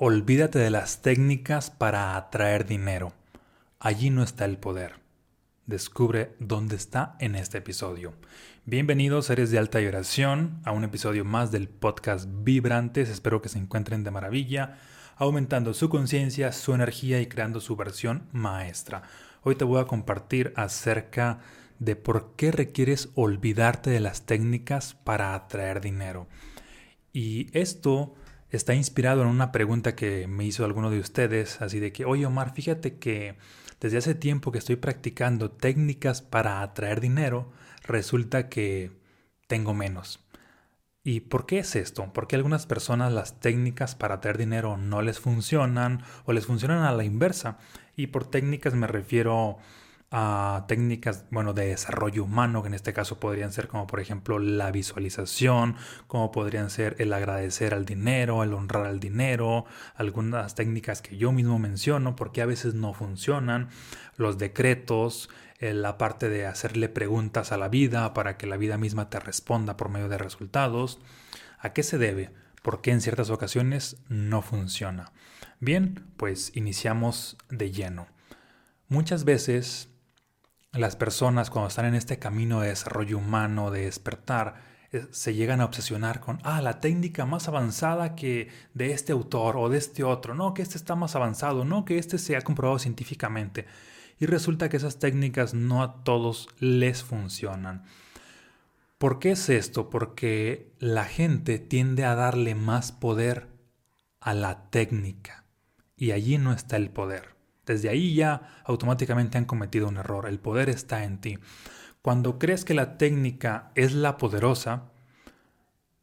Olvídate de las técnicas para atraer dinero. Allí no está el poder. Descubre dónde está en este episodio. Bienvenidos seres de alta vibración a un episodio más del podcast Vibrantes. Espero que se encuentren de maravilla, aumentando su conciencia, su energía y creando su versión maestra. Hoy te voy a compartir acerca de por qué requieres olvidarte de las técnicas para atraer dinero. Y esto está inspirado en una pregunta que me hizo alguno de ustedes, así de que, oye Omar, fíjate que desde hace tiempo que estoy practicando técnicas para atraer dinero, resulta que tengo menos. ¿Y por qué es esto? Porque a algunas personas las técnicas para atraer dinero no les funcionan o les funcionan a la inversa. Y por técnicas me refiero a técnicas, bueno, de desarrollo humano, que en este caso podrían ser como por ejemplo la visualización, como podrían ser el agradecer al dinero, el honrar al dinero, algunas técnicas que yo mismo menciono porque a veces no funcionan, los decretos, eh, la parte de hacerle preguntas a la vida para que la vida misma te responda por medio de resultados. ¿A qué se debe? ¿Por qué en ciertas ocasiones no funciona? Bien, pues iniciamos de lleno. Muchas veces las personas cuando están en este camino de desarrollo humano, de despertar, eh, se llegan a obsesionar con, ah, la técnica más avanzada que de este autor o de este otro, no, que este está más avanzado, no, que este se ha comprobado científicamente. Y resulta que esas técnicas no a todos les funcionan. ¿Por qué es esto? Porque la gente tiende a darle más poder a la técnica y allí no está el poder. Desde ahí ya automáticamente han cometido un error. El poder está en ti. Cuando crees que la técnica es la poderosa,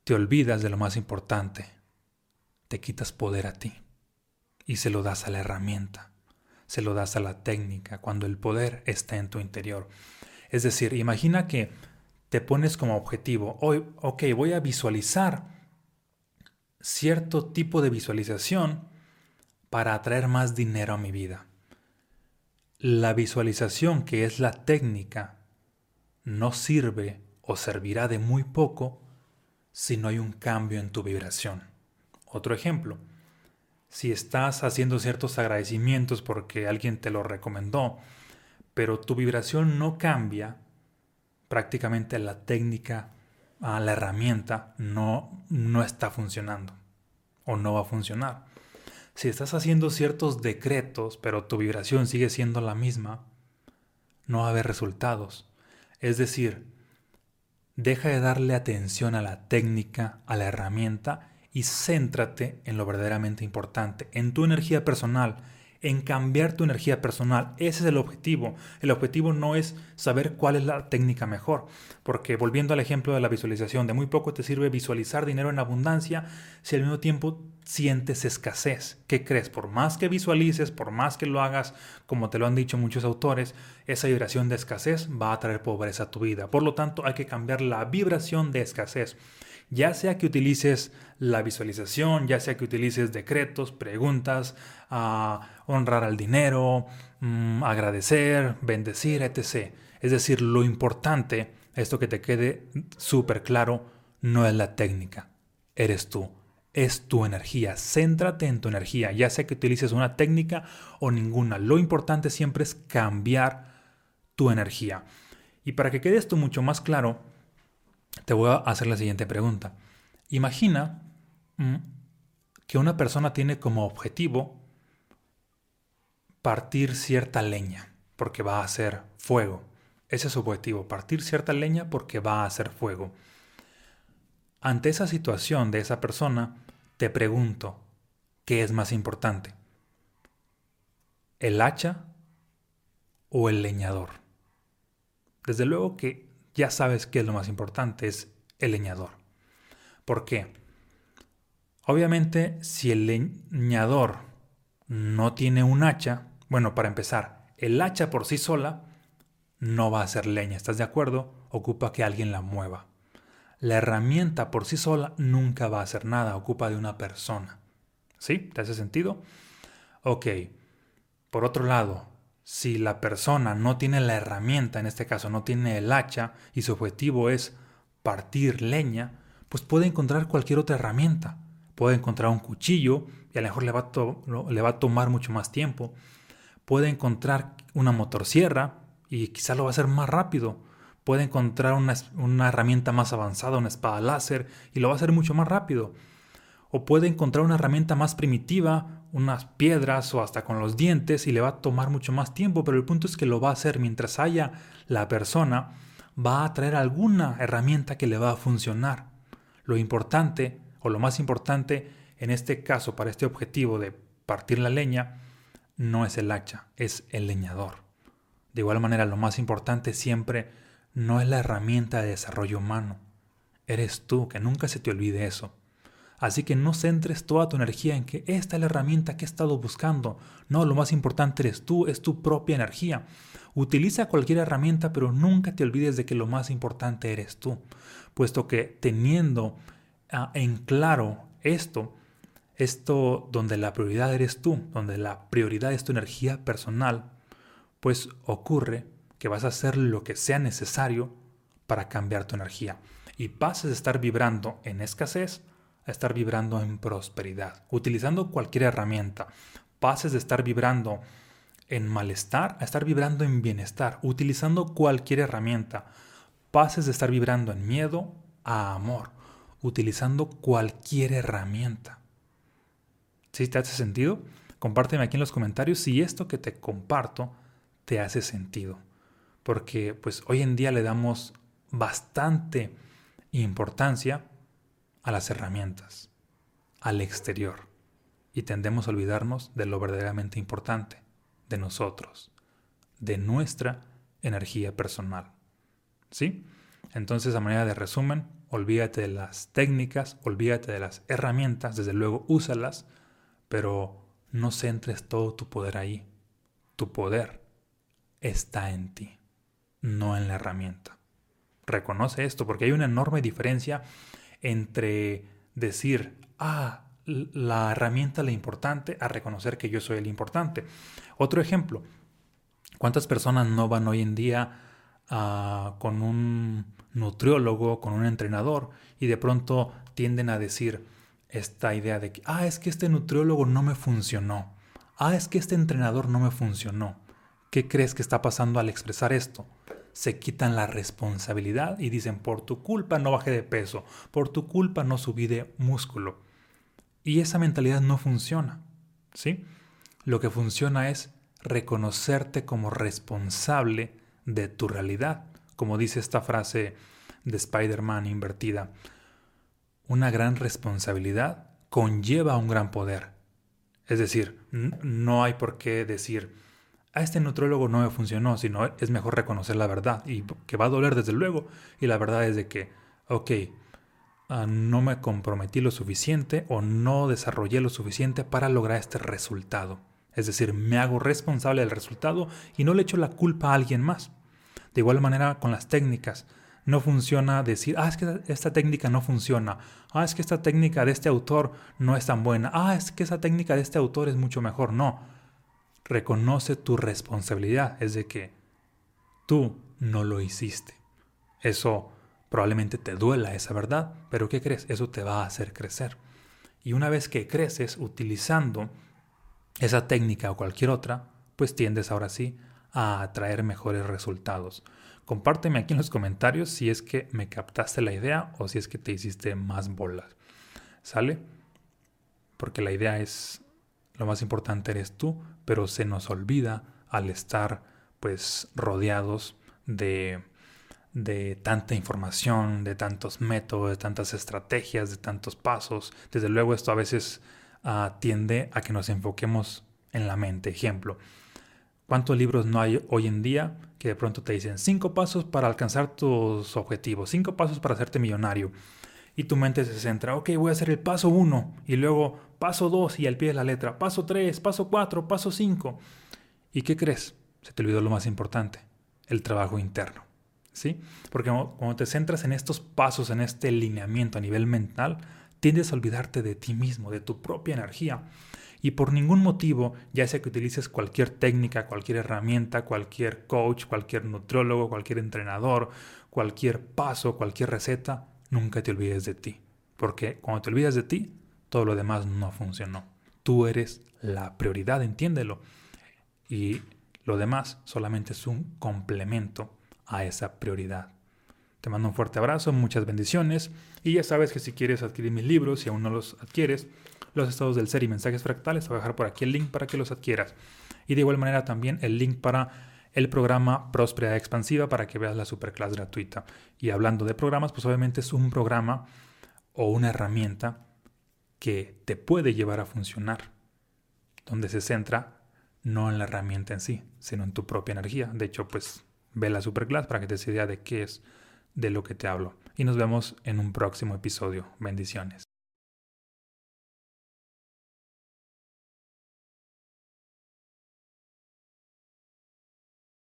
te olvidas de lo más importante. Te quitas poder a ti y se lo das a la herramienta, se lo das a la técnica cuando el poder está en tu interior. Es decir, imagina que te pones como objetivo, hoy, voy a visualizar cierto tipo de visualización para atraer más dinero a mi vida. La visualización, que es la técnica, no sirve o servirá de muy poco si no hay un cambio en tu vibración. Otro ejemplo, si estás haciendo ciertos agradecimientos porque alguien te lo recomendó, pero tu vibración no cambia, prácticamente la técnica, ah, la herramienta no, no está funcionando o no va a funcionar. Si estás haciendo ciertos decretos, pero tu vibración sigue siendo la misma, no va a haber resultados. Es decir, deja de darle atención a la técnica, a la herramienta y céntrate en lo verdaderamente importante, en tu energía personal, en cambiar tu energía personal. Ese es el objetivo. El objetivo no es saber cuál es la técnica mejor, porque volviendo al ejemplo de la visualización, de muy poco te sirve visualizar dinero en abundancia si al mismo tiempo sientes escasez. ¿Qué crees? Por más que visualices, por más que lo hagas, como te lo han dicho muchos autores, esa vibración de escasez va a traer pobreza a tu vida. Por lo tanto, hay que cambiar la vibración de escasez ya sea que utilices la visualización, ya sea que utilices decretos, preguntas, a honrar al dinero, mm, agradecer, bendecir, etc. Es decir, lo importante, esto que te quede súper claro, no es la técnica, eres tú, es tu energía. Céntrate en tu energía, ya sea que utilices una técnica o ninguna. Lo importante siempre es cambiar tu energía. Y para que quede esto mucho más claro, te voy a hacer la siguiente pregunta. Imagina mm, que una persona tiene como objetivo partir cierta leña porque va a hacer fuego. Ese es su objetivo, partir cierta leña porque va a hacer fuego. Ante esa situación de esa persona, te pregunto, ¿qué es más importante? ¿El hacha o el leñador? Desde luego que ya sabes que es lo más importante, es el leñador. ¿Por qué? Obviamente, si el leñador no tiene un hacha, bueno, para empezar, el hacha por sí sola no va a ser leña, ¿estás de acuerdo? Ocupa que alguien la mueva. La herramienta por sí sola nunca va a hacer nada, ocupa de una persona. ¿Sí? ¿Te hace sentido? Ok. Por otro lado, si la persona no tiene la herramienta, en este caso no tiene el hacha, y su objetivo es partir leña, pues puede encontrar cualquier otra herramienta, puede encontrar un cuchillo y a lo mejor le va a, le va a tomar mucho más tiempo. Puede encontrar una motosierra y quizá lo va a hacer más rápido. Puede encontrar una, una herramienta más avanzada, una espada láser, y lo va a hacer mucho más rápido. O puede encontrar una herramienta más primitiva, unas piedras o hasta con los dientes, y le va a tomar mucho más tiempo, pero el punto es que lo va a hacer mientras haya la persona, va a traer alguna herramienta que le va a funcionar. Lo importante, o lo más importante en este caso para este objetivo de partir la leña, no es el hacha, es el leñador. De igual manera, lo más importante siempre no es la herramienta de desarrollo humano. Eres tú, que nunca se te olvide eso. Así que no centres toda tu energía en que esta es la herramienta que he estado buscando. No, lo más importante eres tú, es tu propia energía. Utiliza cualquier herramienta, pero nunca te olvides de que lo más importante eres tú, puesto que teniendo ah, en claro esto, esto donde la prioridad eres tú, donde la prioridad es tu energía personal, pues ocurre que vas a hacer lo que sea necesario para cambiar tu energía y pases de estar vibrando en escasez a estar vibrando en prosperidad, utilizando cualquier herramienta. Pases de estar vibrando en malestar a estar vibrando en bienestar, utilizando cualquier herramienta. Pases de estar vibrando en miedo a amor, utilizando cualquier herramienta. ¿Sí te hace sentido? Compárteme aquí en los comentarios si esto que te comparto te hace sentido. Porque pues hoy en día le damos bastante importancia a las herramientas, al exterior, y tendemos a olvidarnos de lo verdaderamente importante, de nosotros, de nuestra energía personal. ¿Sí? Entonces, a manera de resumen, olvídate de las técnicas, olvídate de las herramientas, desde luego úsalas, pero no centres todo tu poder ahí. Tu poder está en ti, no en la herramienta. Reconoce esto porque hay una enorme diferencia entre decir, ah, la herramienta la importante, a reconocer que yo soy el importante. Otro ejemplo, ¿cuántas personas no van hoy en día ah, con un nutriólogo, con un entrenador y de pronto tienden a decir, esta idea de que, ah, es que este nutriólogo no me funcionó. Ah, es que este entrenador no me funcionó. ¿Qué crees que está pasando al expresar esto? Se quitan la responsabilidad y dicen, por tu culpa no bajé de peso, por tu culpa no subí de músculo. Y esa mentalidad no funciona, ¿sí? Lo que funciona es reconocerte como responsable de tu realidad, como dice esta frase de Spider-Man invertida una gran responsabilidad conlleva un gran poder. Es decir, no hay por qué decir, a este nutrólogo no me funcionó, sino es mejor reconocer la verdad y que va a doler desde luego. Y la verdad es de que, ok, ah, no me comprometí lo suficiente o no desarrollé lo suficiente para lograr este resultado. Es decir, me hago responsable del resultado y no le echo la culpa a alguien más. De igual manera con las técnicas no funciona decir, ah, es que esta técnica no funciona, ah, es que esta técnica de este autor no es tan buena, ah, es que esa técnica de este autor es mucho mejor. No, reconoce tu responsabilidad, es de que tú no lo hiciste. Eso probablemente te duela esa verdad, pero ¿qué crees? Eso te va a hacer crecer. Y una vez que creces utilizando esa técnica o cualquier otra, pues tiendes ahora sí a atraer mejores resultados. Compárteme aquí en los comentarios si es que me captaste la idea o si es que te hiciste más bolas. ¿Sale? Porque la idea es, lo más importante eres tú, pero se nos olvida al estar pues rodeados de, de tanta información, de tantos métodos, de tantas estrategias, de tantos pasos. Desde luego esto a veces uh, tiende a que nos enfoquemos en la mente. Ejemplo, ¿cuántos libros no hay hoy en día que de pronto te dicen cinco pasos para alcanzar tus objetivos, cinco pasos para hacerte millonario. Y tu mente se centra, ok, voy a hacer el paso uno y luego paso dos y al pie de la letra, paso tres, paso cuatro, paso cinco. ¿Y qué crees? Se te olvidó lo más importante, el trabajo interno. ¿Sí? Porque cuando te centras en estos pasos, en este lineamiento a nivel mental, tiendes a olvidarte de ti mismo, de tu propia energía y por ningún motivo, ya sea que utilices cualquier técnica, cualquier herramienta, cualquier coach, cualquier nutriólogo, cualquier entrenador, cualquier paso, cualquier receta, nunca te olvides de ti. Porque cuando te olvidas de ti, todo lo demás no funcionó. Tú eres la prioridad, entiéndelo. Y lo demás solamente es un complemento a esa prioridad. Te mando un fuerte abrazo, muchas bendiciones y ya sabes que si quieres adquirir mis libros, si aún no los adquieres, los estados del ser y mensajes fractales, te voy a dejar por aquí el link para que los adquieras. Y de igual manera también el link para el programa Próspera Expansiva para que veas la superclass gratuita. Y hablando de programas, pues obviamente es un programa o una herramienta que te puede llevar a funcionar, donde se centra no en la herramienta en sí, sino en tu propia energía. De hecho, pues ve la superclass para que te des idea de qué es de lo que te hablo. Y nos vemos en un próximo episodio. Bendiciones.